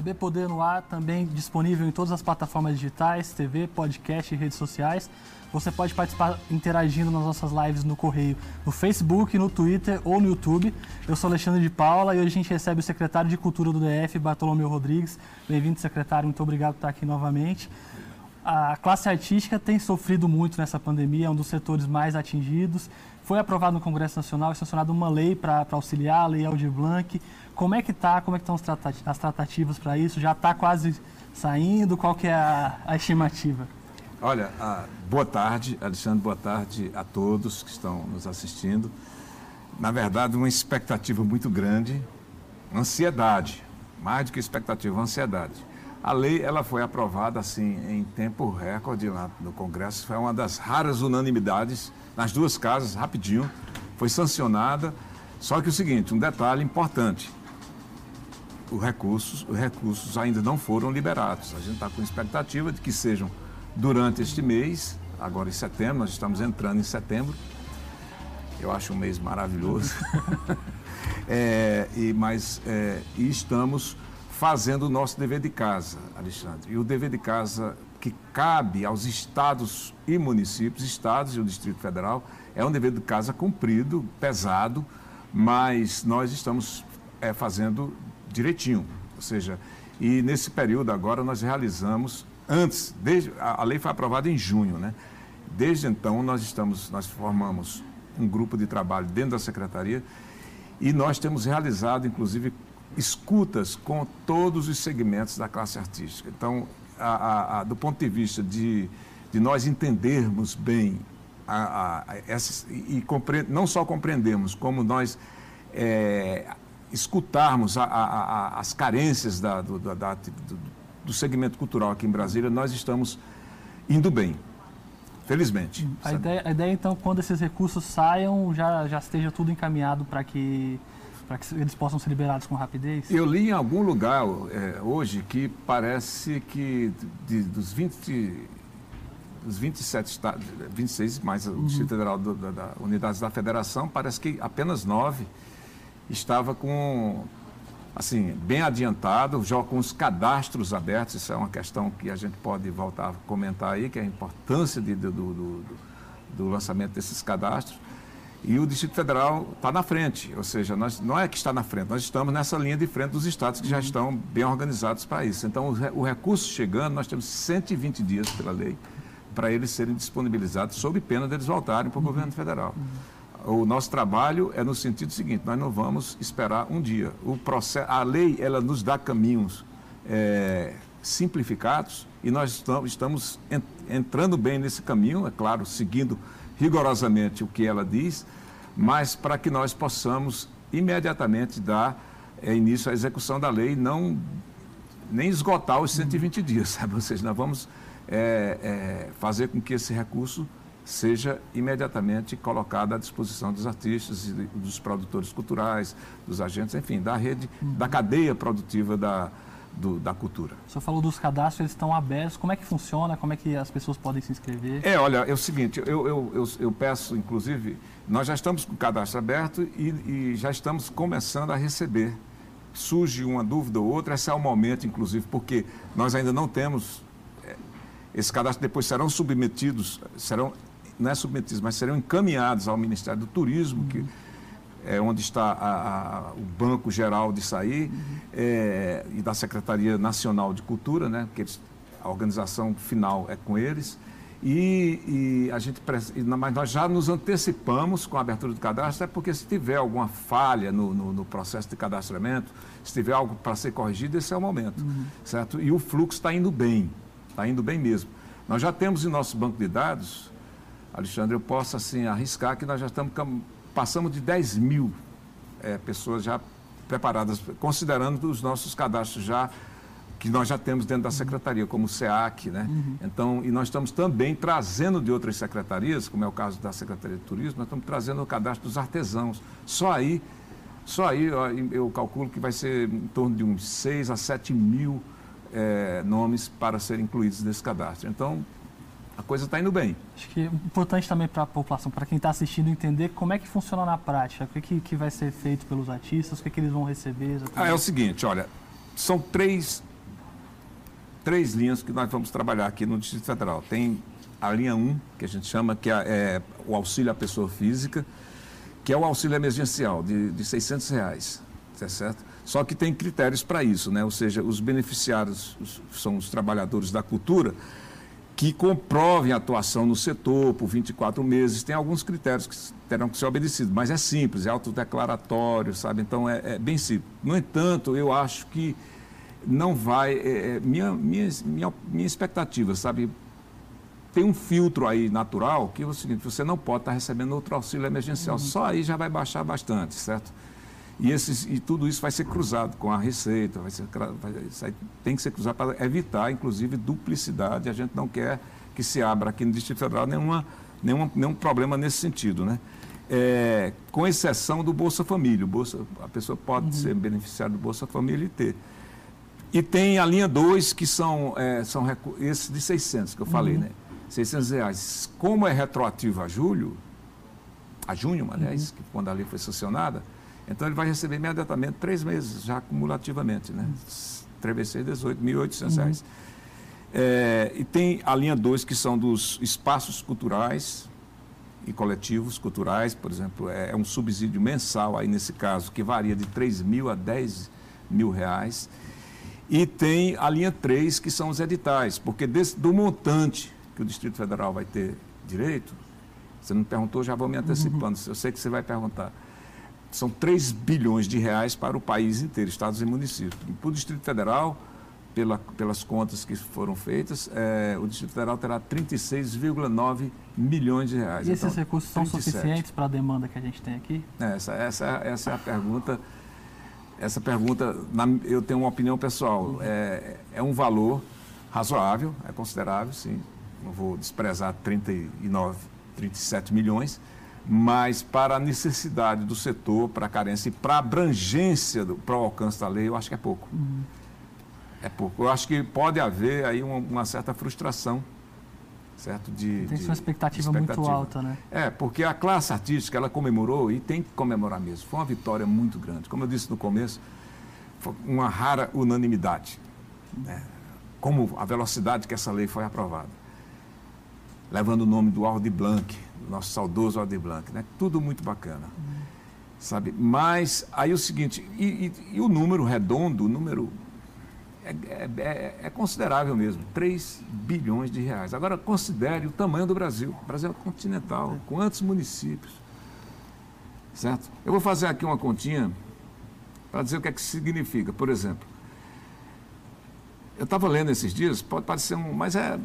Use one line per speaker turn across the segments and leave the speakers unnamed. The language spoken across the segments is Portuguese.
CB Poder no Ar também disponível em todas as plataformas digitais, TV, podcast e redes sociais. Você pode participar interagindo nas nossas lives no Correio, no Facebook, no Twitter ou no YouTube. Eu sou Alexandre de Paula e hoje a gente recebe o secretário de Cultura do DF, Bartolomeu Rodrigues. Bem-vindo, secretário. Muito obrigado por estar aqui novamente. A classe artística tem sofrido muito nessa pandemia, é um dos setores mais atingidos. Foi aprovado no Congresso Nacional e sancionada uma lei para auxiliar, a Lei Aldir Blanc. Como é que está? Como é que estão as tratativas para isso? Já está quase saindo? Qual que é a, a estimativa?
Olha, boa tarde, Alexandre, boa tarde a todos que estão nos assistindo. Na verdade, uma expectativa muito grande, ansiedade, mais do que expectativa, ansiedade. A lei ela foi aprovada assim em tempo recorde lá no Congresso, foi uma das raras unanimidades nas duas casas, rapidinho, foi sancionada. Só que o seguinte, um detalhe importante, os recursos, os recursos ainda não foram liberados. A gente está com expectativa de que sejam durante este mês, agora em setembro, nós estamos entrando em setembro. Eu acho um mês maravilhoso. é, e, mas é, e estamos fazendo o nosso dever de casa, Alexandre. E o dever de casa que cabe aos estados e municípios, estados e o Distrito Federal, é um dever de casa cumprido, pesado, mas nós estamos é, fazendo direitinho. Ou seja, e nesse período agora nós realizamos antes, desde, a, a lei foi aprovada em junho, né? Desde então nós estamos, nós formamos um grupo de trabalho dentro da secretaria e nós temos realizado, inclusive, escutas com todos os segmentos da classe artística. Então, a, a, do ponto de vista de, de nós entendermos bem a, essas, e compre, não só compreendemos, como nós é, escutarmos as carências da, do, da, do, do segmento cultural aqui em Brasília, nós estamos indo bem. Felizmente.
A ideia, a ideia, então, quando esses recursos saiam, já, já esteja tudo encaminhado para que, que eles possam ser liberados com rapidez?
Eu li em algum lugar é, hoje que parece que de, dos 20, dos 27 estados, 26 mais o Distrito uhum. Federal do, da, da Unidades da Federação, parece que apenas nove estava com assim, bem adiantado, já com os cadastros abertos, isso é uma questão que a gente pode voltar a comentar aí, que é a importância de, do, do, do, do lançamento desses cadastros. E o Distrito Federal está na frente, ou seja, nós, não é que está na frente, nós estamos nessa linha de frente dos estados que já estão bem organizados para isso. Então, o, o recurso chegando, nós temos 120 dias pela lei para eles serem disponibilizados, sob pena deles voltarem para o governo federal. O nosso trabalho é no sentido seguinte: nós não vamos esperar um dia. O processo, a lei ela nos dá caminhos é, simplificados e nós estamos entrando bem nesse caminho, é claro, seguindo rigorosamente o que ela diz, mas para que nós possamos imediatamente dar é, início à execução da lei, não nem esgotar os 120 dias, sabe? Ou seja, nós vamos é, é, fazer com que esse recurso seja imediatamente colocada à disposição dos artistas dos produtores culturais, dos agentes, enfim, da rede, uhum. da cadeia produtiva da, do, da cultura.
O senhor falou dos cadastros, eles estão abertos. Como é que funciona? Como é que as pessoas podem se inscrever?
É, olha, é o seguinte, eu, eu, eu, eu peço, inclusive, nós já estamos com o cadastro aberto e, e já estamos começando a receber. Surge uma dúvida ou outra, esse é o momento, inclusive, porque nós ainda não temos. É, esses cadastros depois serão submetidos, serão não é submetidos, mas serão encaminhados ao Ministério do Turismo, que é onde está a, a, o Banco Geral de Sair uhum. é, e da Secretaria Nacional de Cultura, né? Porque eles, a organização final é com eles. E, e, a gente, mas nós já nos antecipamos com a abertura do cadastro, é porque se tiver alguma falha no, no, no processo de cadastramento, se tiver algo para ser corrigido, esse é o momento, uhum. certo? E o fluxo está indo bem, está indo bem mesmo. Nós já temos em nosso banco de dados Alexandre, eu posso assim arriscar que nós já estamos passamos de 10 mil é, pessoas já preparadas, considerando os nossos cadastros já que nós já temos dentro da secretaria, como o SEAC, né? Uhum. Então, e nós estamos também trazendo de outras secretarias, como é o caso da Secretaria de Turismo, nós estamos trazendo o cadastro dos artesãos. Só aí, só aí eu calculo que vai ser em torno de uns 6 a 7 mil é, nomes para serem incluídos nesse cadastro. Então, a coisa está indo bem.
Acho que é importante também para a população, para quem está assistindo, entender como é que funciona na prática, o que, que, que vai ser feito pelos artistas, o que, que eles vão receber.
Ah, é o seguinte, olha, são três três linhas que nós vamos trabalhar aqui no Distrito Federal. Tem a linha 1, que a gente chama que é, é o auxílio à pessoa física, que é o auxílio emergencial de, de 600 reais, tá certo? Só que tem critérios para isso, né? Ou seja, os beneficiários os, são os trabalhadores da cultura que comprovem a atuação no setor por 24 meses. Tem alguns critérios que terão que ser obedecidos, mas é simples, é autodeclaratório, sabe? Então é, é bem simples. No entanto, eu acho que não vai. É, é minha, minha, minha, minha expectativa, sabe? Tem um filtro aí natural que é o seguinte: você não pode estar recebendo outro auxílio emergencial. Uhum. Só aí já vai baixar bastante, certo? E, esses, e tudo isso vai ser cruzado com a receita, vai ser, vai, tem que ser cruzado para evitar, inclusive, duplicidade. A gente não quer que se abra aqui no Distrito Federal nenhuma, nenhuma, nenhum problema nesse sentido. Né? É, com exceção do Bolsa Família. Bolsa, a pessoa pode uhum. ser beneficiária do Bolsa Família e ter. E tem a linha 2, que são, é, são esses de 600 que eu falei, uhum. né? 600 reais. Como é retroativo a julho, a junho, aliás, uhum. quando a lei foi sancionada, então ele vai receber imediatamente três meses, já acumulativamente, né? 3 vezes 18, 1.800 reais. É, e tem a linha 2, que são dos espaços culturais e coletivos culturais, por exemplo, é, é um subsídio mensal aí nesse caso, que varia de 3 mil a 10 mil reais. E tem a linha 3, que são os editais, porque desse, do montante que o Distrito Federal vai ter direito, você não perguntou, já vou me antecipando, uhum. eu sei que você vai perguntar são 3 bilhões de reais para o país inteiro, estados e municípios. Para o Distrito Federal, pela, pelas contas que foram feitas, é, o Distrito Federal terá 36,9 milhões de reais.
E esses então, recursos 37. são suficientes para a demanda que a gente tem aqui?
É, essa, essa, essa é a pergunta. Essa pergunta, na, eu tenho uma opinião pessoal, é, é um valor razoável, é considerável, sim. Não vou desprezar 39, 37 milhões, mas para a necessidade do setor, para a carência e para a abrangência, para o alcance da lei, eu acho que é pouco. Uhum. É pouco. Eu acho que pode haver aí uma, uma certa frustração, certo?
De, Tem de, uma expectativa, expectativa, muito alta, né?
É, porque a classe artística, ela comemorou e tem que comemorar mesmo. Foi uma vitória muito grande. Como eu disse no começo, foi uma rara unanimidade. Né? Como a velocidade que essa lei foi aprovada. Levando o nome do Aldi Blanc, nosso saudoso Aldir Blanc, né? Tudo muito bacana. Uhum. Sabe? Mas aí o seguinte, e, e, e o número redondo, o número é, é, é, é, considerável mesmo, 3 bilhões de reais. Agora considere o tamanho do Brasil. O Brasil é continental, é. quantos municípios? Certo? Eu vou fazer aqui uma continha para dizer o que é que significa. Por exemplo, eu estava lendo esses dias, pode parecer um. Mas é,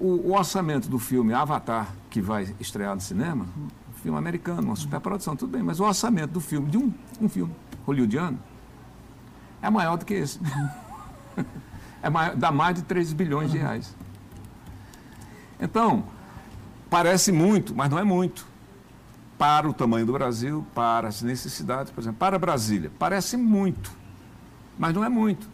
o, o, orçamento do filme Avatar, que vai estrear no cinema, um filme americano, uma superprodução, tudo bem, mas o orçamento do filme, de um, um filme hollywoodiano, é maior do que esse. é maior, dá mais de 3 bilhões de reais. Então, parece muito, mas não é muito. Para o tamanho do Brasil, para as necessidades, por exemplo, para Brasília, parece muito, mas não é muito.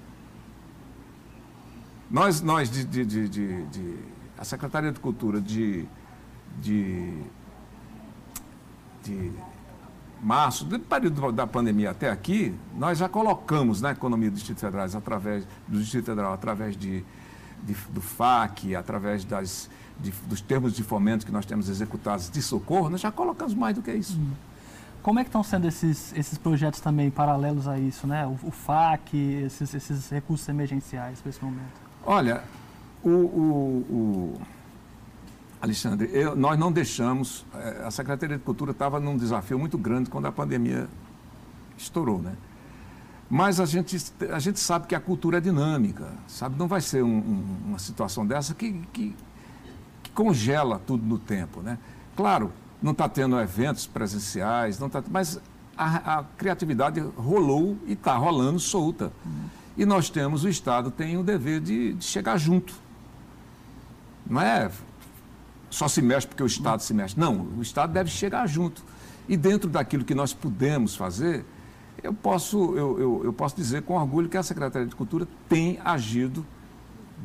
Nós, nós de, de, de, de a Secretaria de Cultura de, de, de março, do período da pandemia até aqui, nós já colocamos na economia do Distrito Federal, através do Distrito Federal, através de, de do FAC, através das, de, dos termos de fomento que nós temos executados de socorro, nós já colocamos mais do que isso. Hum.
Como é que estão sendo esses, esses projetos também paralelos a isso, né? O, o FAC, esses, esses recursos emergenciais para esse momento?
Olha, o, o, o Alexandre, eu, nós não deixamos. Eh, a Secretaria de Cultura estava num desafio muito grande quando a pandemia estourou, né? Mas a gente, a gente sabe que a cultura é dinâmica, sabe? Não vai ser um, um, uma situação dessa que, que, que, congela tudo no tempo, né? Claro, não está tendo eventos presenciais, não tá, mas a, a criatividade rolou e está rolando solta. Uhum. E nós temos, o Estado tem o dever de, de chegar junto não é só se mexe porque o Estado se mexe. Não, o Estado deve chegar junto. E dentro daquilo que nós podemos fazer, eu posso, eu, eu, eu posso dizer com orgulho que a Secretaria de Cultura tem agido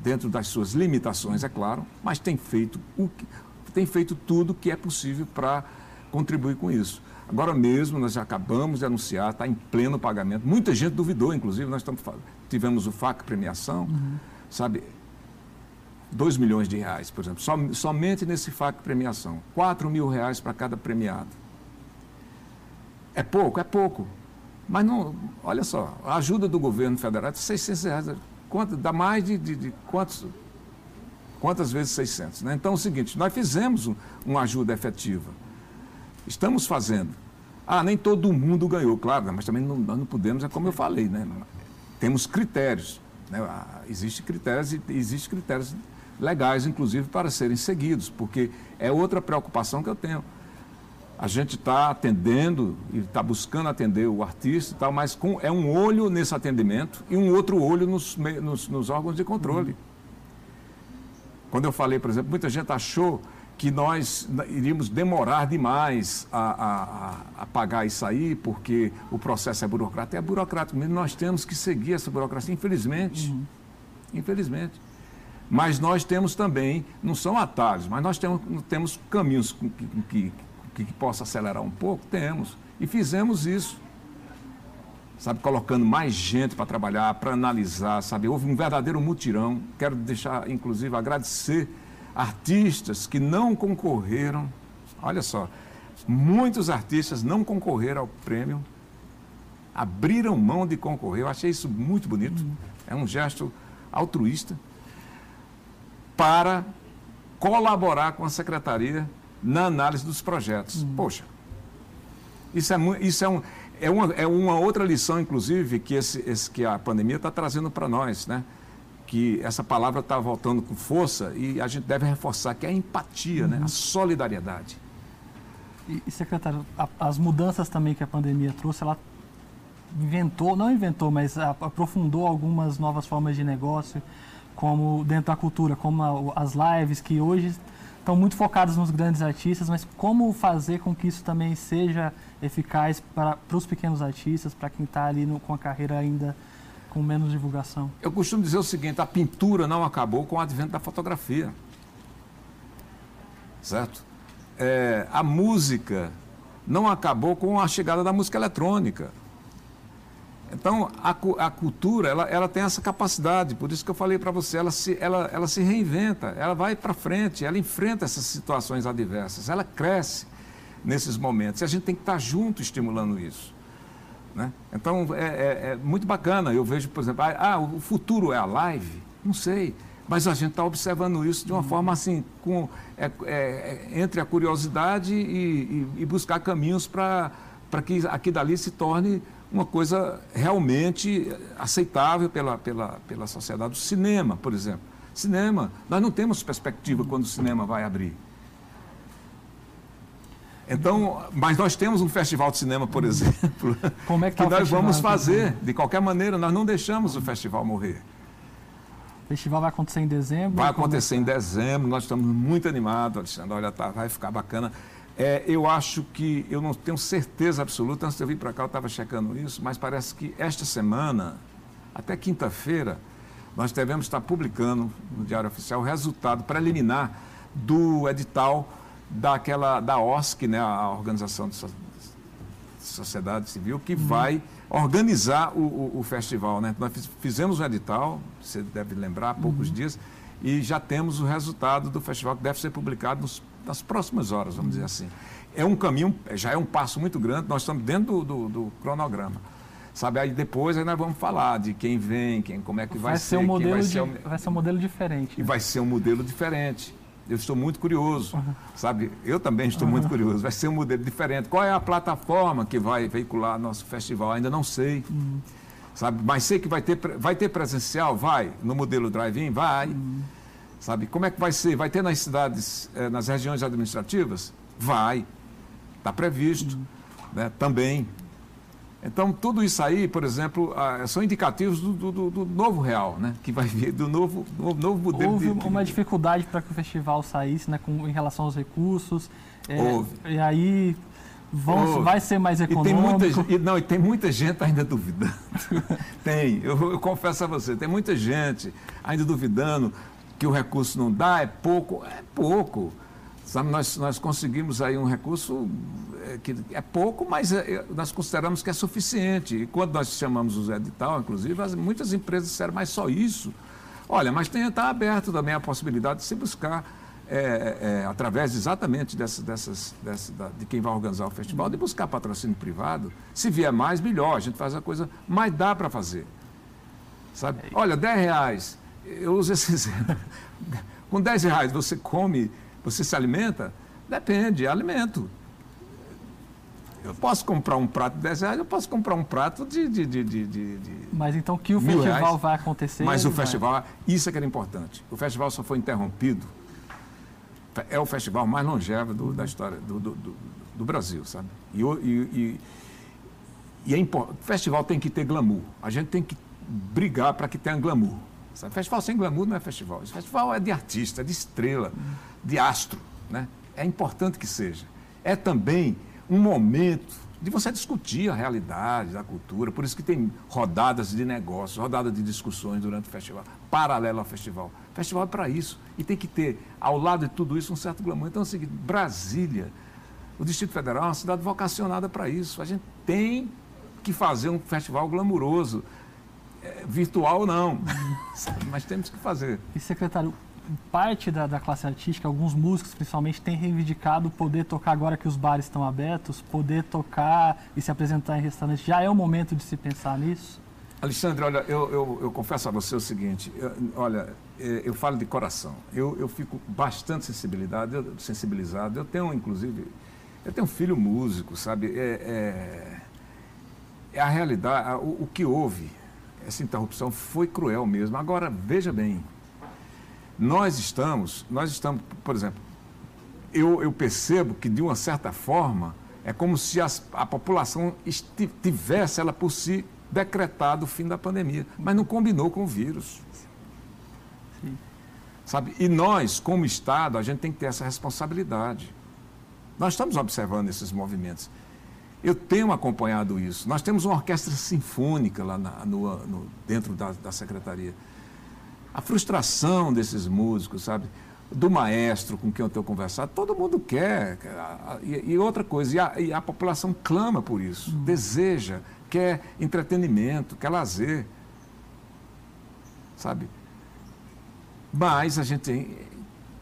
dentro das suas limitações, é claro, mas tem feito, o que, tem feito tudo que é possível para contribuir com isso. Agora mesmo, nós já acabamos de anunciar, está em pleno pagamento. Muita gente duvidou, inclusive, nós estamos, tivemos o FAC premiação. Uhum sabe, 2 milhões de reais, por exemplo, som, somente nesse FAC premiação. 4 mil reais para cada premiado. É pouco? É pouco. Mas não, olha só, a ajuda do governo federal é 600 reais. Quanto, dá mais de, de, de quantos, quantas vezes 600? Né? Então é o seguinte, nós fizemos um, uma ajuda efetiva. Estamos fazendo. Ah, nem todo mundo ganhou, claro, mas também não, nós não podemos, é como eu falei, né? Temos critérios. Né? Ah, Existem critérios e existem critérios legais, inclusive, para serem seguidos, porque é outra preocupação que eu tenho. A gente está atendendo e está buscando atender o artista e tal, mas com, é um olho nesse atendimento e um outro olho nos, nos, nos órgãos de controle. Quando eu falei, por exemplo, muita gente achou que nós iríamos demorar demais a, a, a, pagar isso aí, porque o processo é burocrático. É burocrático mesmo, nós temos que seguir essa burocracia, infelizmente. Uhum. Infelizmente. Mas nós temos também, não são atalhos, mas nós temos, temos caminhos que, que, que, que possa acelerar um pouco? Temos. E fizemos isso. Sabe, colocando mais gente para trabalhar, para analisar, sabe? Houve um verdadeiro mutirão. Quero deixar, inclusive, agradecer artistas que não concorreram. Olha só, muitos artistas não concorreram ao prêmio, abriram mão de concorrer. Eu achei isso muito bonito. É um gesto altruísta para colaborar com a secretaria na análise dos projetos. Hum. Poxa, isso, é, isso é, um, é, uma, é uma outra lição, inclusive, que, esse, esse que a pandemia está trazendo para nós, né? que essa palavra está voltando com força e a gente deve reforçar, que é a empatia, uhum. né? a uhum. solidariedade.
E, e secretário, a, as mudanças também que a pandemia trouxe, ela inventou, não inventou, mas aprofundou algumas novas formas de negócio, como dentro da cultura, como a, as lives, que hoje estão muito focadas nos grandes artistas, mas como fazer com que isso também seja eficaz para, os pequenos artistas, para quem está ali no, com a carreira ainda com menos divulgação?
Eu costumo dizer o seguinte: a pintura não acabou com o advento da fotografia. Certo? É, a música não acabou com a chegada da música eletrônica. Então, a, a cultura, ela, ela tem essa capacidade, por isso que eu falei para você, ela se, ela, ela se reinventa, ela vai para frente, ela enfrenta essas situações adversas, ela cresce nesses momentos. E a gente tem que estar junto estimulando isso. Né? Então, é, é, é, muito bacana. Eu vejo, por exemplo, ah, ah, o futuro é a live? Não sei. Mas a gente está observando isso de uma forma assim, com, é, é entre a curiosidade e, e, e buscar caminhos para que aqui dali se torne uma coisa realmente aceitável pela, pela, pela sociedade. O cinema, por exemplo. Cinema, nós não temos perspectiva quando o cinema vai abrir. Então, mas nós temos um festival de cinema, por exemplo,
Como é que, tá
que nós vamos fazer. De qualquer maneira, nós não deixamos o festival morrer.
O festival vai acontecer em dezembro?
Vai acontecer em dezembro, nós estamos muito animados, Alexandre. Olha, tá, vai ficar bacana. É, eu acho que, eu não tenho certeza absoluta, antes de eu vir para cá eu estava checando isso, mas parece que esta semana, até quinta-feira, nós devemos estar publicando no Diário Oficial o resultado preliminar do edital daquela da OSC, né, a Organização de Sociedade Civil, que uhum. vai organizar o, o, o, festival. Né? Nós fizemos um edital, você deve lembrar, há poucos uhum. dias, e já temos o resultado do festival que deve ser publicado nos, nas próximas horas, vamos dizer assim. É um caminho, já é um passo muito grande, nós estamos dentro do, do, do cronograma. Sabe, aí depois aí nós vamos falar de quem vem, quem, como é que vai, vai ser. um
modelo
vai,
de,
ser
vai ser um modelo diferente.
E né? vai ser um modelo diferente. Eu estou muito curioso, uhum. sabe? Eu também estou uhum. muito curioso. Vai ser um modelo diferente. Qual é a plataforma que vai veicular nosso festival? Ainda não sei. Uhum. Sabe? Mas sei que vai ter, vai ter presencial? Vai. No modelo drive-in? Vai. Sabe? Como é que vai ser? Vai ter nas cidades, eh, nas regiões administrativas? Vai. Está previsto. Uhum. Né? Também. Então, tudo isso aí, por exemplo, ah, são indicativos do, do, do, novo real, né? que vai vir do novo, novo, novo modelo.
Houve
de,
uma dificuldade para que o festival saísse né, com, em relação aos recursos.
É, Houve.
E aí vão, vai ser mais econômico.
E tem muita, e, não, e tem muita gente ainda duvidando. tem, eu, eu confesso a você, tem muita gente ainda duvidando que o recurso não dá, é pouco. É pouco. Sabe, nós, nós conseguimos aí um recurso é, que é pouco, mas é, é, nós consideramos que é suficiente. E quando nós chamamos o edital, inclusive, as, muitas empresas disseram, mas só isso? Olha, mas está aberto também a possibilidade de se buscar, é, é, através exatamente dessas, dessas, da, de quem vai organizar o festival, de buscar patrocínio privado. Se vier mais, melhor, a gente faz a coisa, mas dá para fazer. Sabe? Olha, 10 reais, eu uso esse exemplo. Com 10 reais você come, você se alimenta? Depende, é alimento. Eu posso comprar um prato de 10 reais, eu posso comprar um prato de. de, de, de, de
Mas então que o festival
reais,
vai acontecer.
Mas o
vai.
festival, isso é que era importante. O festival só foi interrompido. É o festival mais longevo do, da história do, do, do, do Brasil, sabe? E, e, e, e é importante. O festival tem que ter glamour. A gente tem que brigar para que tenha glamour. Sabe? Festival sem glamour não é festival. Esse festival é de artista, de estrela, de astro. Né? É importante que seja. É também um momento de você discutir a realidade da cultura. Por isso que tem rodadas de negócios, rodadas de discussões durante o festival, paralelo ao festival. O festival é para isso. E tem que ter, ao lado de tudo isso, um certo glamour. Então é o seguinte, Brasília, o Distrito Federal é uma cidade vocacionada para isso. A gente tem que fazer um festival glamuroso. É, virtual não, mas temos que fazer.
E secretário, parte da, da, classe artística, alguns músicos principalmente, têm reivindicado poder tocar agora que os bares estão abertos, poder tocar e se apresentar em restaurantes. Já é o momento de se pensar nisso?
Alexandre, olha, eu, eu, eu confesso a você o seguinte, eu, olha, é, eu falo de coração, eu, eu fico bastante sensibilidade, sensibilizado, eu tenho inclusive, eu tenho um filho músico, sabe, é, é, é a realidade, o, o que houve, essa interrupção foi cruel mesmo. Agora, veja bem, nós estamos, nós estamos, por exemplo, eu, eu percebo que de uma certa forma é como se as, a população tivesse ela por si decretado o fim da pandemia, mas não combinou com o vírus. Sim. Sabe? E nós, como Estado, a gente tem que ter essa responsabilidade. Nós estamos observando esses movimentos. Eu tenho acompanhado isso. Nós temos uma orquestra sinfônica lá na, no, no, dentro da, da secretaria a frustração desses músicos, sabe? Do maestro com quem eu tenho conversado, todo mundo quer. E, e outra coisa, e a, e a, população clama por isso, hum. deseja, quer entretenimento, quer lazer. Sabe? Mas a gente tem,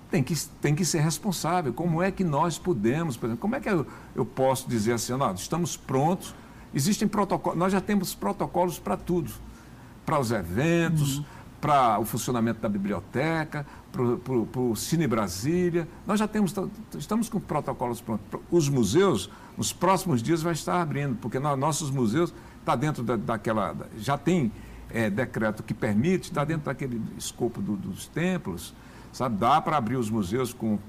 tem, que, tem que ser responsável. Como é que nós podemos, por exemplo, como é que eu, eu posso dizer assim, nós estamos prontos, existem protocolos, nós já temos protocolos para tudo, para os eventos. Uhum para o funcionamento da biblioteca, para o Cine Brasília. Nós já temos, estamos com protocolos prontos. Os museus, nos próximos dias, vai estar abrindo, porque nós, nossos museus está dentro da, daquela. Já tem é, decreto que permite, está dentro daquele escopo do, dos templos, sabe? Dá para abrir os museus com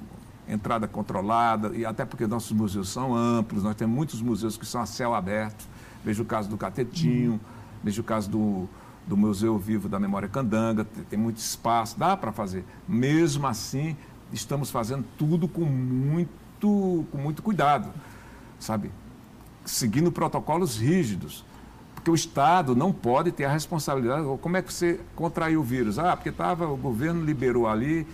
entrada controlada, e até porque nossos museus são amplos, nós temos muitos museus que são a céu aberto. Veja o caso do Catetinho, veja o caso do do Museu Vivo da Memória Candanga, tem muito espaço, dá para fazer. Mesmo assim, estamos fazendo tudo com muito, com muito cuidado, sabe? Seguindo protocolos rígidos. Porque o Estado não pode ter a responsabilidade. Como é que você contraiu o vírus? Ah, porque tava, o governo liberou ali,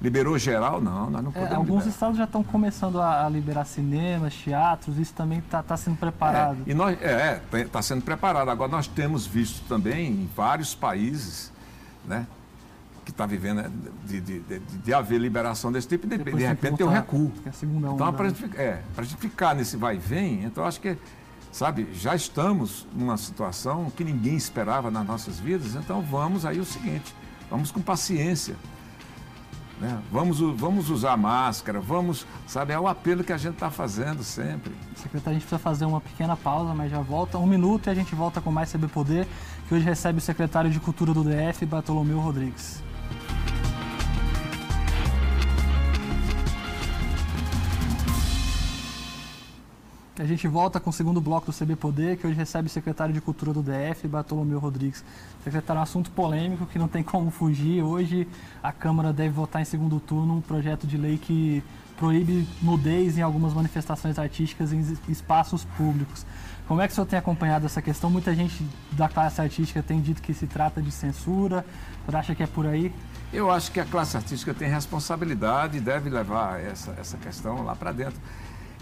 Liberou geral? Não, nós não é, podemos.
É, alguns
liberar.
estados já estão começando a, a, liberar cinemas, teatros, isso também está tá sendo preparado.
É, e nós, é, está sendo preparado. Agora nós temos visto também em vários países, né? Que está vivendo né, de, de, de, de, haver liberação desse tipo, de, de repente tem um recuo.
É
então, para a
né?
gente, é, a gente ficar nesse vai e vem, então acho que, sabe, já estamos numa situação que ninguém esperava nas nossas vidas, então vamos aí o seguinte, vamos com paciência. Né? Vamos, vamos usar máscara, vamos, sabe, é o apelo que a gente está fazendo sempre.
Secretário, a gente precisa fazer uma pequena pausa, mas já volta. Um minuto e a gente volta com mais CB Poder, que hoje recebe o secretário de Cultura do DF, Bartolomeu Rodrigues. A gente volta com o segundo bloco do CB Poder, que hoje recebe o secretário de Cultura do DF, Bartolomeu Rodrigues. Secretário, é um assunto polêmico que não tem como fugir. Hoje a Câmara deve votar em segundo turno um projeto de lei que proíbe nudez em algumas manifestações artísticas em espaços públicos. Como é que o senhor tem acompanhado essa questão? Muita gente da classe artística tem dito que se trata de censura. O senhor acha que é por aí?
Eu acho que a classe artística tem responsabilidade e deve levar essa, essa questão lá para dentro.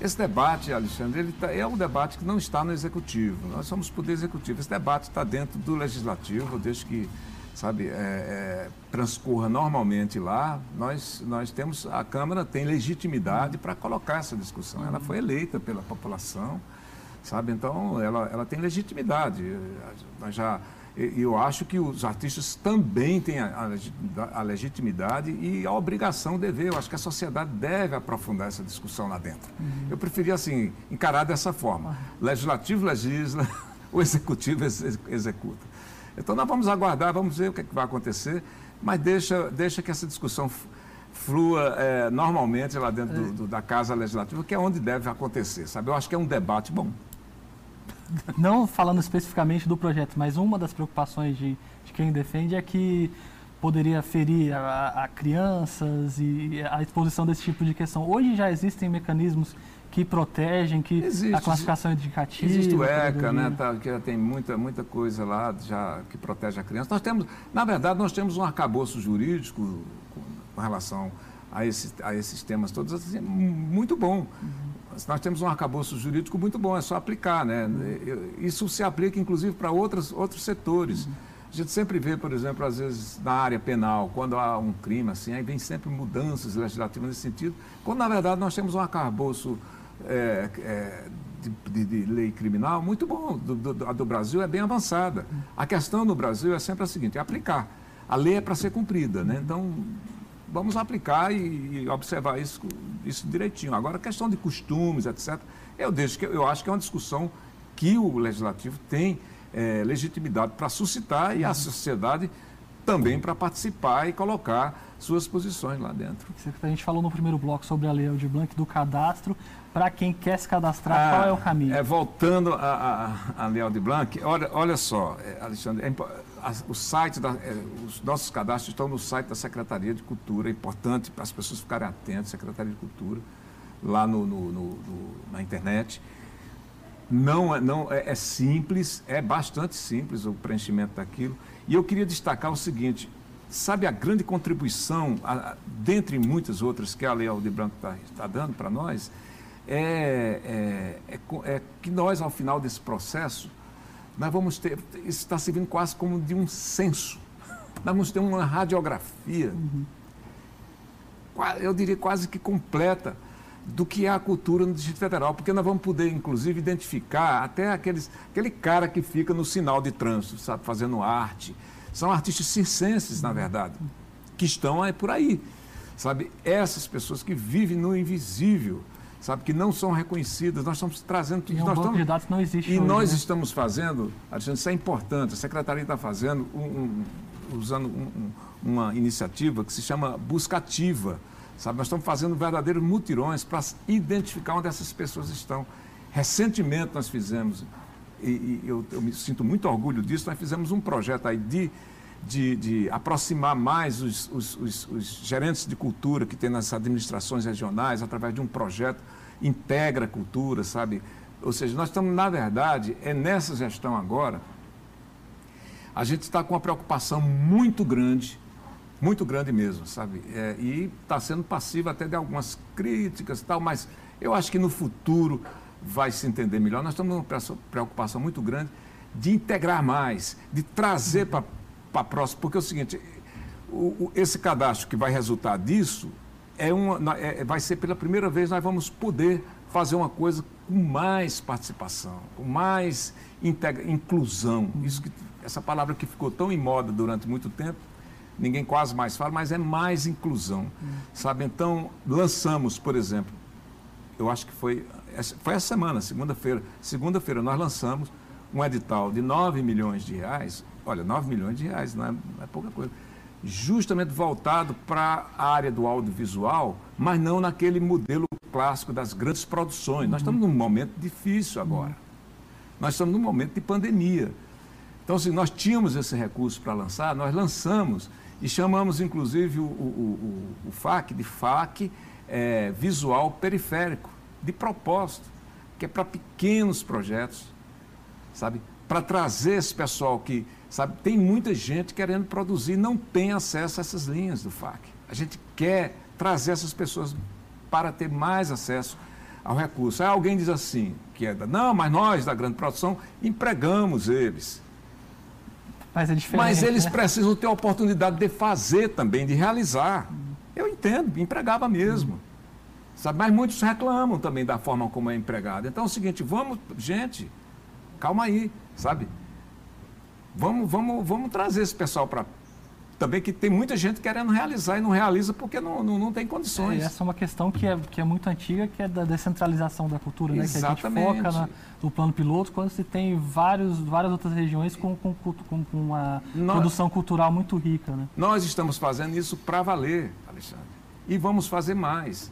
Esse debate, Alexandre, ele tá, é um debate que não está no executivo. Nós somos poder executivo. Esse debate está dentro do legislativo, desde que sabe, é, é, transcorra normalmente lá, nós, nós temos, a Câmara tem legitimidade para colocar essa discussão. Ela foi eleita pela população, sabe, então ela, ela tem legitimidade. Nós já, eu acho que os artistas também têm a, a, legitimidade e a obrigação de ver. Eu acho que a sociedade deve aprofundar essa discussão lá dentro. Uhum. Eu preferia, assim, encarar dessa forma. Legislativo legisla, o executivo executa. Então nós vamos aguardar, vamos ver o que, é que vai acontecer, mas deixa, deixa que essa discussão flua é, normalmente lá dentro do, do, da Casa Legislativa, que é onde deve acontecer, sabe? Eu acho que é um debate bom.
Não falando especificamente do projeto, mas uma das preocupações de, de quem defende é que poderia ferir a, a, crianças e a exposição desse tipo de questão. Hoje já existem mecanismos que protegem, que existe, a classificação indicativa.
Existe o ECA, né, tá, que já tem muita, muita coisa lá já que protege a criança. Nós temos, na verdade, nós temos um arcabouço jurídico com, com relação a, esse, a esses temas todos assim, muito bom. Uhum. Nós temos um arcabouço jurídico muito bom, é só aplicar, né? Uhum. Isso se aplica, inclusive, para outros, outros setores. Uhum. A gente sempre vê, por exemplo, às vezes na área penal, quando há um crime assim, aí vem sempre mudanças legislativas nesse sentido, quando na verdade nós temos um arcabouço é, é, de, de, de, lei criminal muito bom. Do, do, a do Brasil é bem avançada. A questão no Brasil é sempre a seguinte: é aplicar. A lei é para ser cumprida, né? Então, vamos aplicar e, e, observar isso, isso direitinho. Agora, a questão de costumes, etc., eu, deixo que, eu acho que é uma discussão que o legislativo tem é, legitimidade para suscitar e a sociedade também para participar e colocar suas posições lá dentro.
A gente falou no primeiro bloco sobre a Lei Aldir Blanc do cadastro. Para quem quer se cadastrar, ah, qual é o caminho?
É, voltando a, a, a Lei Aldir Blanc, olha, olha só, é, Alexandre, é, o site da, é, os nossos cadastros estão no site da Secretaria de Cultura, é importante para as pessoas ficarem atentas, Secretaria de Cultura, lá no, no, no, no na internet. Não, é, não é, é simples, é bastante simples o preenchimento daquilo. E eu queria destacar o seguinte: sabe a grande contribuição, a, dentre muitas outras que a Lei Aldir Blanc está tá dando para nós? é, é, é, é que nós, ao final desse processo, nós vamos ter, isso está servindo quase como de um censo. Nós vamos ter uma radiografia, uhum. eu diria quase que completa, do que é a cultura no Distrito Federal, porque nós vamos poder, inclusive, identificar até aqueles, aquele cara que fica no sinal de trânsito, sabe, fazendo arte. São artistas circenses, na verdade, que estão aí por aí. Sabe, essas pessoas que vivem no invisível, sabe, que não são reconhecidas. Nós estamos trazendo tudo.
E
nós
estamos, de dados não existe
E
hoje,
nós
né?
estamos fazendo, Alexandre, isso é importante, a Secretaria está fazendo, um, um, usando um, uma iniciativa que se chama Buscativa. Sabe, nós estamos fazendo verdadeiros mutirões para identificar onde essas pessoas estão. Recentemente nós fizemos, e, e eu, eu, me sinto muito orgulho disso, nós fizemos um projeto aí de, de, de aproximar mais os, os, os, os gerentes de cultura que tem nas administrações regionais, através de um projeto integra cultura, sabe? Ou seja, nós estamos, na verdade, é nessa gestão agora, a gente está com uma preocupação muito grande, muito grande mesmo, sabe? É, e está sendo passivo até de algumas críticas e tal, mas eu acho que no futuro vai se entender melhor. Nós estamos com uma preocupação muito grande de integrar mais, de trazer para a próxima, porque é o seguinte, o, o, esse cadastro que vai resultar disso é uma, é, vai ser pela primeira vez nós vamos poder fazer uma coisa com mais participação, com mais integra, inclusão. Isso que, essa palavra que ficou tão em moda durante muito tempo, ninguém quase mais fala, mas é mais inclusão, hum. sabe? Então lançamos, por exemplo, eu acho que foi foi essa semana, segunda-feira, segunda-feira nós lançamos um edital de 9 milhões de reais. Olha, 9 milhões de reais não é, não é pouca coisa justamente voltado para a área do audiovisual, mas não naquele modelo clássico das grandes produções. Nós estamos num momento difícil agora. Nós estamos num momento de pandemia. Então, se nós tínhamos esse recurso para lançar, nós lançamos e chamamos, inclusive, o, o, o, o FAC de FAC é, Visual Periférico, de propósito, que é para pequenos projetos, sabe? Para trazer esse pessoal que Sabe, tem muita gente querendo produzir, não tem acesso a essas linhas do FAC. A gente quer trazer essas pessoas para ter mais acesso ao recurso. Aí alguém diz assim, que é da, não, mas nós da grande produção empregamos eles.
Mas é diferente.
Mas eles
né?
precisam ter a oportunidade de fazer também, de realizar. Eu entendo, empregava mesmo. Sabe? Mas muitos reclamam também da forma como é empregado. Então é o seguinte, vamos, gente, calma aí, sabe? Vamos, vamos, vamos trazer esse pessoal para. Também que tem muita gente querendo realizar e não realiza porque não, não, não tem condições.
É, essa é uma questão que é, que é muito antiga, que é da descentralização da cultura, né? Que a gente
Exatamente.
foca na- no plano piloto, quando se tem vários, várias outras regiões com, com, com, com uma
Nós-
produção cultural muito rica, né?
Nós estamos fazendo isso para valer, Alexandre. E vamos fazer mais.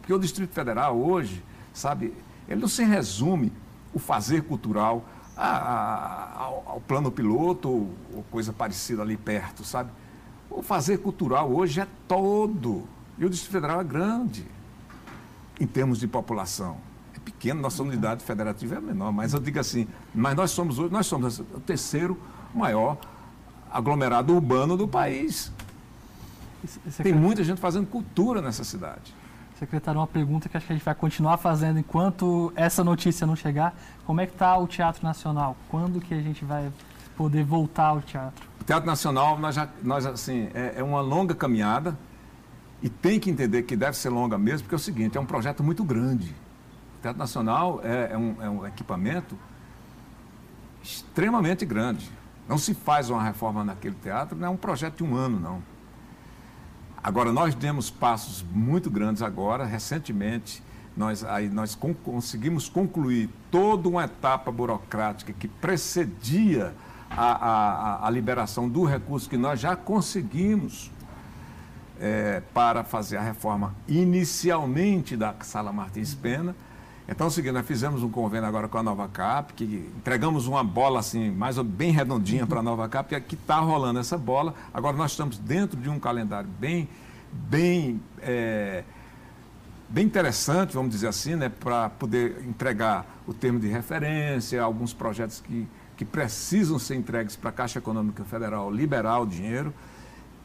Porque o Distrito Federal hoje, sabe, ele não se resume o fazer cultural a- a- ao, ao plano piloto ou, ou coisa parecida ali perto, sabe? O fazer cultural hoje é todo. E o Distrito Federal é grande em termos de população. É pequeno, nossa unidade federativa é menor, mas eu digo assim, mas nós somos hoje, nós somos o terceiro maior aglomerado urbano do país.
E se-
Tem
secretário-
muita gente fazendo cultura nessa cidade.
Secretário, uma pergunta que acho que a gente vai continuar fazendo enquanto essa notícia não chegar. Como é que está o Teatro Nacional? Quando que a gente vai poder voltar ao teatro?
O Teatro Nacional, nós, já, nós assim, é, é uma longa caminhada e tem que entender que deve ser longa mesmo, porque é o seguinte, é um projeto muito grande. O Teatro Nacional é, é um, é um equipamento extremamente grande. Não se faz uma reforma naquele teatro, não é um projeto de um ano, não. Agora, nós demos passos muito grandes agora, recentemente, nós, aí, nós con- conseguimos concluir toda uma etapa burocrática que precedia a, a- a- liberação do recurso que nós já conseguimos eh, para fazer a reforma inicialmente da Sala Martins Pena. Então é seguinte, nós fizemos um convênio agora com a Nova Cap, que entregamos uma bola assim, mais bem redondinha para a Nova Cap, que está rolando essa bola. Agora nós estamos dentro de um calendário bem, bem, eh, bem interessante, vamos dizer assim, né, para poder entregar o termo de referência, alguns projetos que, que precisam ser entregues para a Caixa Econômica Federal liberar o dinheiro.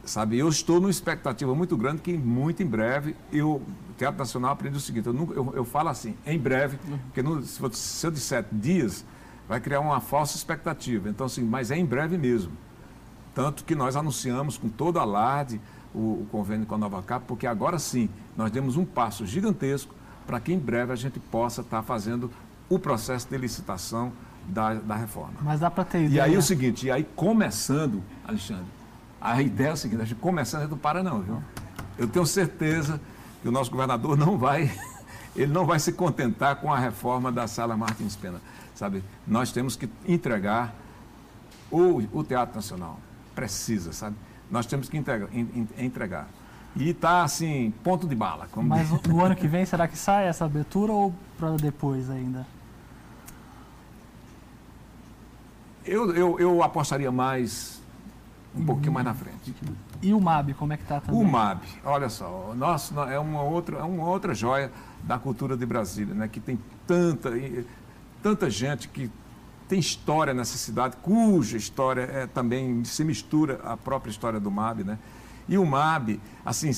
Sabe, eu estou numa expectativa muito grande que muito em breve eu, o Teatro Nacional aprende o seguinte, eu, nunca- eu, eu falo assim, em breve, porque no- se, eu- se eu disser dias, vai criar uma falsa expectativa. Então, assim, mas é em breve mesmo. Tanto que nós anunciamos com todo alarde o, o convênio com a Nova Cap, porque agora sim nós demos um passo gigantesco para que em breve a gente possa estar fazendo o processo de licitação da, da reforma.
Mas dá para ter
E
ideia.
aí o seguinte, e aí começando, Alexandre, a ideia é a seguinte, a gente começando, a gente não para não, viu? Eu tenho certeza que o nosso governador não vai, ele não vai se contentar com a reforma da Sala Martins Pena, sabe? Nós temos que entregar o, o Teatro Nacional, precisa, sabe? Nós temos que entregar. en- en- entregar. E está assim, ponto de bala. Como
Mas
diz.
no ano que vem, será que sai essa abertura ou para depois ainda?
Eu, eu, eu apostaria mais, um pouquinho mais na frente.
E o MAB, como é que tá também?
O MAB, olha só, nossa, é uma outra, é uma outra joia da cultura de Brasília, né? Que tem tanta, tanta gente que tem história nessa cidade, cuja história é, também se mistura à própria história do MAB, né? E o MAB, assim,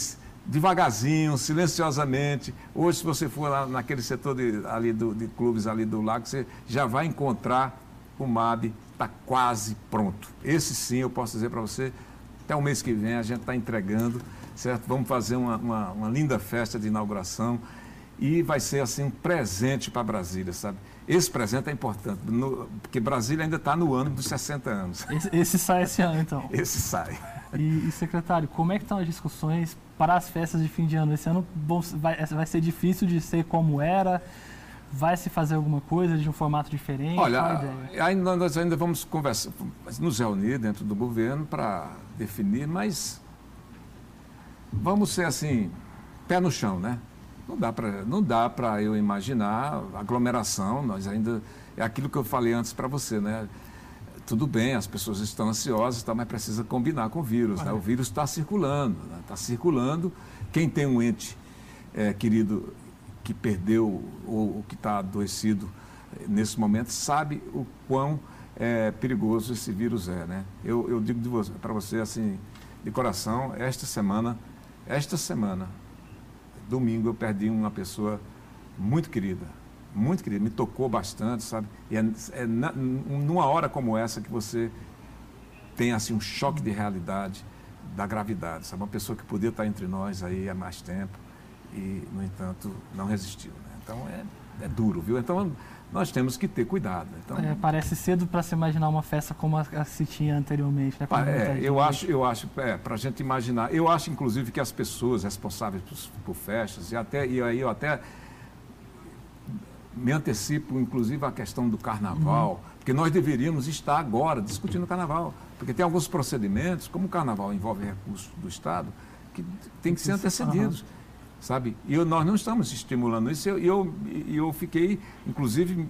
devagarzinho, silenciosamente. Hoje, se você for lá naquele setor de, ali do, de clubes ali do lago, você já vai encontrar o MAB, está quase pronto. Esse sim, eu posso dizer para você, até o mês que vem a gente está entregando, certo? Vamos fazer uma, uma, uma linda festa de inauguração e vai ser assim um presente para Brasília, sabe? Esse presente é importante, no- porque Brasília ainda está no ano dos 60 anos.
Esse, esse sai esse ano, então.
Esse sai.
E, e, secretário, como é que estão as discussões para as festas de fim de ano? Esse ano bom, vai, vai ser difícil de ser como era? Vai se fazer alguma coisa de um formato diferente?
Olha,
ideia?
aí nós ainda vamos conversar, nos reunir dentro do governo para definir, mas vamos ser assim, pé no chão, né? Não dá para não dá para eu imaginar aglomeração, nós ainda é aquilo que eu falei antes para você, né? Tudo bem, as pessoas estão ansiosas, tá, mas precisa combinar com o vírus, né? O vírus está circulando, está circulando. Quem tem um ente eh, querido que perdeu ou, ou que está adoecido eh, nesse momento sabe o quão eh, perigoso esse vírus é, né? Eu, eu digo para você assim, de coração, esta semana, esta semana, domingo eu perdi uma pessoa muito querida, muito querida, me tocou bastante, sabe? E é, é na- numa hora como essa que você tem assim um choque de realidade da gravidade. Sabe? Uma pessoa que podia estar entre nós aí há mais tempo e, no entanto, não resistiu. Né? Então é, é duro, viu? Então nós temos que ter cuidado. Então,
é, parece cedo para se imaginar uma festa como a, a se tinha anteriormente. Né?
É, eu acho, eu acho, é, para a gente imaginar, eu acho inclusive que as pessoas responsáveis por, por festas, e até e aí eu até me antecipo, inclusive, a questão do carnaval, uhum. porque nós deveríamos estar agora discutindo o carnaval. Porque tem alguns procedimentos, como o carnaval envolve recursos do Estado, que tem que ser antecedidos. Uhum. Sabe? E eu, nós não estamos estimulando isso. E eu, eu, eu, fiquei, inclusive,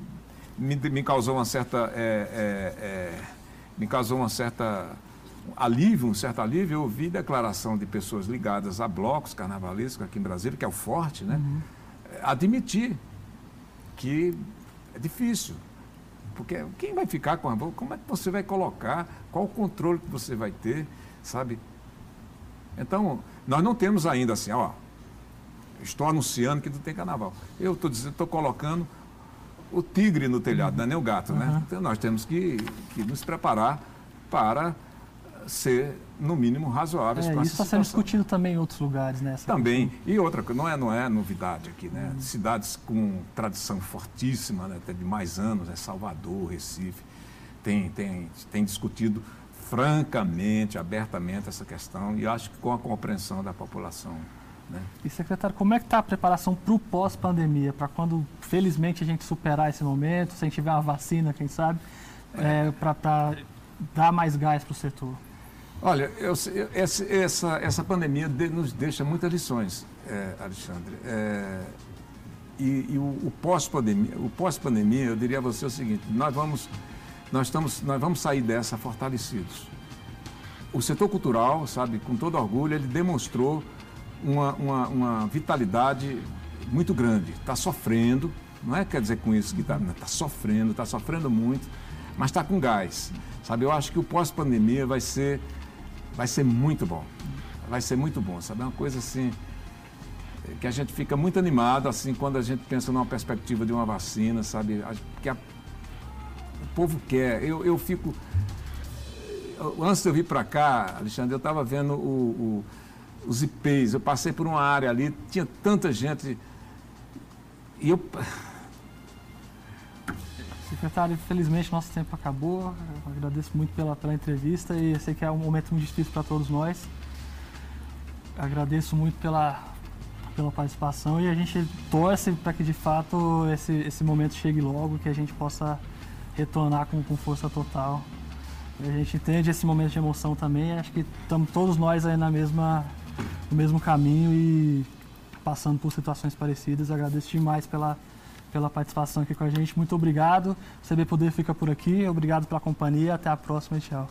me, me causou uma certa. É, é, é, me causou uma certa alívio, um certo alívio, eu ouvi declaração de pessoas ligadas a blocos carnavalescos aqui em Brasília, que é o forte, né? Uhum. Admitir que é difícil. Porque quem vai ficar com a boca? Como é que você vai colocar? Qual o controle que você vai ter? Sabe? Então, nós não temos ainda assim, ó. Estou anunciando que não tem carnaval. Eu estou dizendo, estou colocando o tigre no telhado, uhum. não é nem o gato, né? uhum. Então nós temos que, que nos preparar para ser no mínimo razoáveis
é,
para
Isso está sendo discutido também em outros lugares, né?
Também. Questão. E outra coisa, não é, não é novidade aqui, né? Hum. Cidades com tradição fortíssima, né? até de mais anos, né? Salvador, Recife, tem, tem, tem discutido francamente, abertamente essa questão e acho que com a compreensão da população. Né?
E secretário, como é que está a preparação para o pós-pandemia, para quando felizmente a gente superar esse momento, se a gente tiver uma vacina, quem sabe, é. é, para dar mais gás para o setor?
Olha, eu, essa, essa, essa pandemia de, nos deixa muitas lições, é, Alexandre. É, e, e, o, o pós-pandemia, pós-pandemia, eu diria a você o seguinte: nós vamos, nós estamos, nós vamos sair dessa fortalecidos. O setor cultural, sabe, com todo orgulho, ele demonstrou uma, uma, uma vitalidade muito grande. Está sofrendo, não é quer dizer com isso que está tá sofrendo, está sofrendo muito, mas está com gás. Sabe, eu acho que o pós-pandemia vai ser vai ser muito bom. Vai ser muito bom, sabe? É uma coisa assim que a gente fica muito animado assim quando a gente pensa numa perspectiva de uma vacina, sabe? Que a, o povo quer. Eu, eu fico. Antes de eu vir para cá, Alexandre, eu estava vendo o, o, os IPs. Eu passei por uma área ali, tinha tanta gente. E eu
Secretário, infelizmente nosso tempo acabou. Eu agradeço muito pela, pela entrevista e eu sei que é um momento muito difícil para todos nós. Agradeço muito pela, pela participação e a gente torce para que de fato esse, esse momento chegue logo, que a gente possa retornar com, com força total. A gente entende esse momento de emoção também, acho que estamos todos nós aí na mesma, no mesmo caminho e passando por situações parecidas. Agradeço demais pela pela participação aqui com a gente. Muito obrigado. O CB Poder fica por aqui. Obrigado pela companhia. Até a próxima. Tchau.